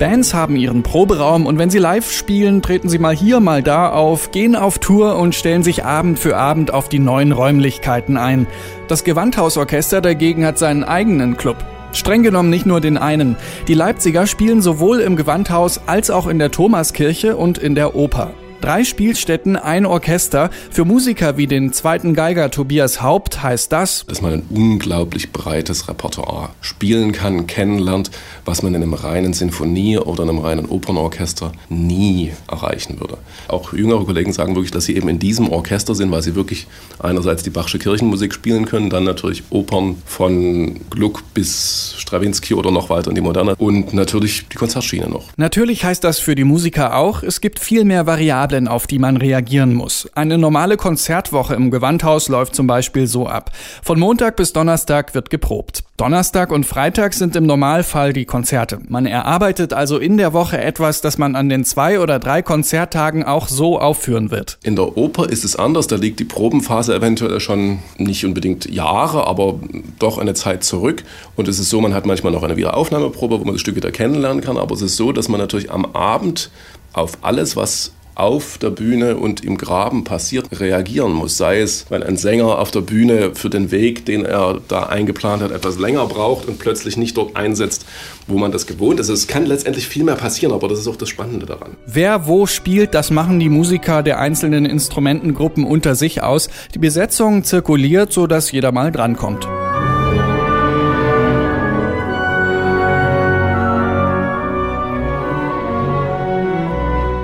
Bands haben ihren Proberaum und wenn sie live spielen, treten sie mal hier, mal da auf, gehen auf Tour und stellen sich Abend für Abend auf die neuen Räumlichkeiten ein. Das Gewandhausorchester dagegen hat seinen eigenen Club. Streng genommen nicht nur den einen. Die Leipziger spielen sowohl im Gewandhaus als auch in der Thomaskirche und in der Oper. Drei Spielstätten, ein Orchester. Für Musiker wie den zweiten Geiger Tobias Haupt heißt das, dass man ein unglaublich breites Repertoire spielen kann, kennenlernt, was man in einem reinen Sinfonie- oder einem reinen Opernorchester nie erreichen würde. Auch jüngere Kollegen sagen wirklich, dass sie eben in diesem Orchester sind, weil sie wirklich einerseits die Bachsche Kirchenmusik spielen können, dann natürlich Opern von Gluck bis Stravinsky oder noch weiter in die Moderne und natürlich die Konzertschiene noch. Natürlich heißt das für die Musiker auch, es gibt viel mehr Variablen Variablen, auf die man reagieren muss. Eine normale Konzertwoche im Gewandhaus läuft zum Beispiel so ab. Von Montag bis Donnerstag wird geprobt. Donnerstag und Freitag sind im Normalfall die Konzerte. Man erarbeitet also in der Woche etwas, das man an den zwei oder drei Konzerttagen auch so aufführen wird. In der Oper ist es anders. Da liegt die Probenphase eventuell schon nicht unbedingt Jahre, aber doch eine Zeit zurück. Und es ist so, man hat manchmal noch eine Wiederaufnahmeprobe, wo man das Stück wieder kennenlernen kann. Aber es ist so, dass man natürlich am Abend auf alles, was auf der Bühne und im Graben passiert, reagieren muss. Sei es, wenn ein Sänger auf der Bühne für den Weg, den er da eingeplant hat, etwas länger braucht und plötzlich nicht dort einsetzt, wo man das gewohnt ist. Es kann letztendlich viel mehr passieren, aber das ist auch das Spannende daran. Wer wo spielt, das machen die Musiker der einzelnen Instrumentengruppen unter sich aus. Die Besetzung zirkuliert, sodass jeder mal drankommt.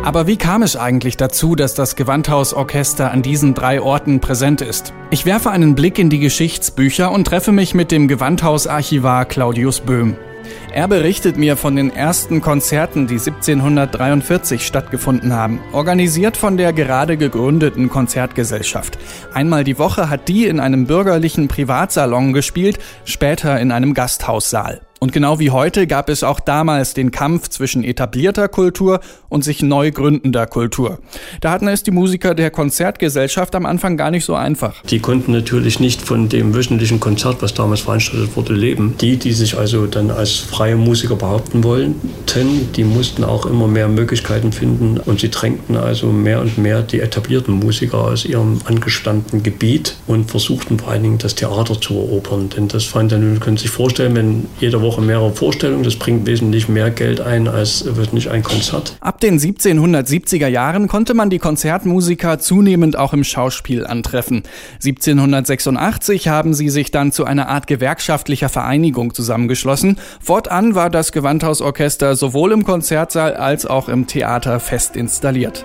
Aber wie kam es eigentlich dazu, dass das Gewandhausorchester an diesen drei Orten präsent ist? Ich werfe einen Blick in die Geschichtsbücher und treffe mich mit dem Gewandhausarchivar Claudius Böhm. Er berichtet mir von den ersten Konzerten, die 1743 stattgefunden haben, organisiert von der gerade gegründeten Konzertgesellschaft. Einmal die Woche hat die in einem bürgerlichen Privatsalon gespielt, später in einem Gasthaussaal. Und genau wie heute gab es auch damals den Kampf zwischen etablierter Kultur und sich neu gründender Kultur. Da hatten es die Musiker der Konzertgesellschaft am Anfang gar nicht so einfach. Die konnten natürlich nicht von dem wöchentlichen Konzert, was damals veranstaltet wurde, leben. Die, die sich also dann als freie Musiker behaupten wollten, die mussten auch immer mehr Möglichkeiten finden und sie drängten also mehr und mehr die etablierten Musiker aus ihrem angestammten Gebiet und versuchten vor allen Dingen das Theater zu erobern. Denn das fand dann, können Sie sich vorstellen, wenn jede Woche mehrere Vorstellungen, das bringt wesentlich mehr Geld ein als wird nicht ein Konzert. Ab den 1770er Jahren konnte man die Konzertmusiker zunehmend auch im Schauspiel antreffen. 1786 haben sie sich dann zu einer Art gewerkschaftlicher Vereinigung zusammengeschlossen. Fortan war das Gewandhausorchester sowohl im Konzertsaal als auch im Theater fest installiert.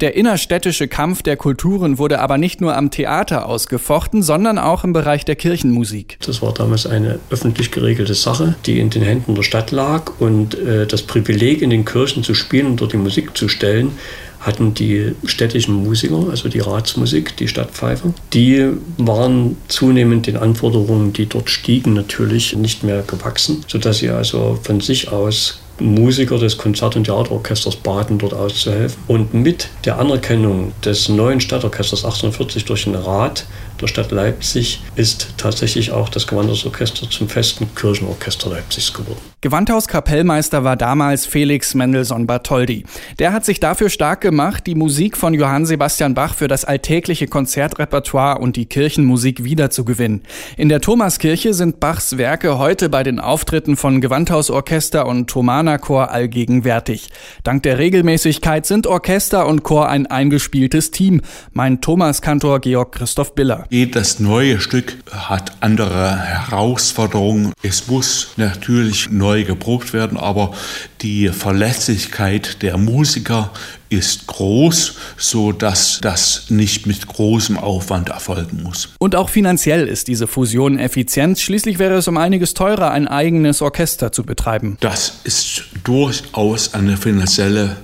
Der innerstädtische Kampf der Kulturen wurde aber nicht nur am Theater ausgefochten, sondern auch im Bereich der Kirchenmusik. Das war damals eine öffentlich geregelte Sache, die in den Händen der Stadt lag. Und äh, das Privileg, in den Kirchen zu spielen und dort die Musik zu stellen, hatten die städtischen Musiker, also die Ratsmusik, die Stadtpfeifer. Die waren zunehmend den Anforderungen, die dort stiegen, natürlich nicht mehr gewachsen, sodass sie also von sich aus Musiker des Konzert- und Theaterorchesters baten, dort auszuhelfen. Und mit der Anerkennung des neuen Stadtorchesters 1840 durch den Rat der Stadt Leipzig ist tatsächlich auch das Gewandhausorchester zum festen Kirchenorchester Leipzigs geworden. Gewandhauskapellmeister war damals Felix Mendelssohn Bartholdy. Der hat sich dafür stark gemacht, die Musik von Johann Sebastian Bach für das alltägliche Konzertrepertoire und die Kirchenmusik wiederzugewinnen. In der Thomaskirche sind Bachs Werke heute bei den Auftritten von Gewandhausorchester und Thomanerchor allgegenwärtig. Dank der Regelmäßigkeit sind Orchester und Chor ein eingespieltes Team, meint Thomaskantor Georg Christoph Biller. Jedes neue Stück hat andere Herausforderungen. Es muss natürlich neu geprobt werden, aber die Verlässlichkeit der Musiker ist groß, so dass das nicht mit großem Aufwand erfolgen muss. Und auch finanziell ist diese Fusion effizient. Schließlich wäre es um einiges teurer, ein eigenes Orchester zu betreiben. Das ist durchaus eine finanzielle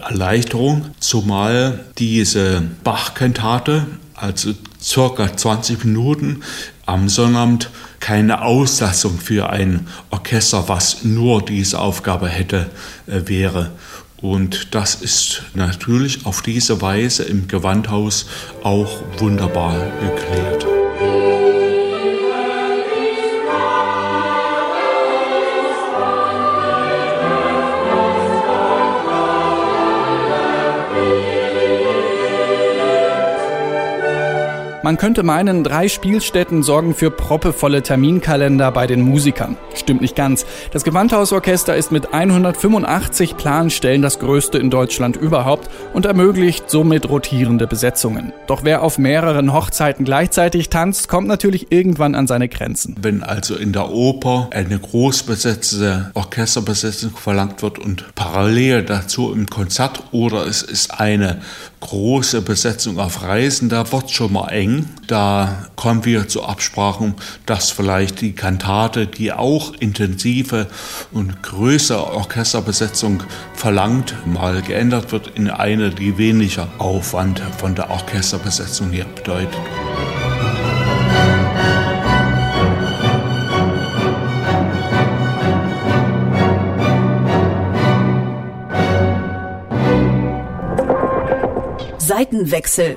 Erleichterung, zumal diese Bach-Kantate, also circa 20 Minuten am Sonnabend, keine Auslassung für ein Orchester, was nur diese Aufgabe hätte, äh, wäre. Und das ist natürlich auf diese Weise im Gewandhaus auch wunderbar geklärt. Man könnte meinen, drei Spielstätten sorgen für proppevolle Terminkalender bei den Musikern. Stimmt nicht ganz. Das Gewandhausorchester ist mit 185 Planstellen das größte in Deutschland überhaupt und ermöglicht somit rotierende Besetzungen. Doch wer auf mehreren Hochzeiten gleichzeitig tanzt, kommt natürlich irgendwann an seine Grenzen. Wenn also in der Oper eine großbesetzte Orchesterbesetzung verlangt wird und parallel dazu im Konzert oder es ist eine große Besetzung auf Reisen, da wird schon mal eng. Da kommen wir zu Absprachen, dass vielleicht die Kantate, die auch intensive und größere Orchesterbesetzung verlangt, mal geändert wird in eine, die weniger Aufwand von der Orchesterbesetzung her bedeutet. Seitenwechsel.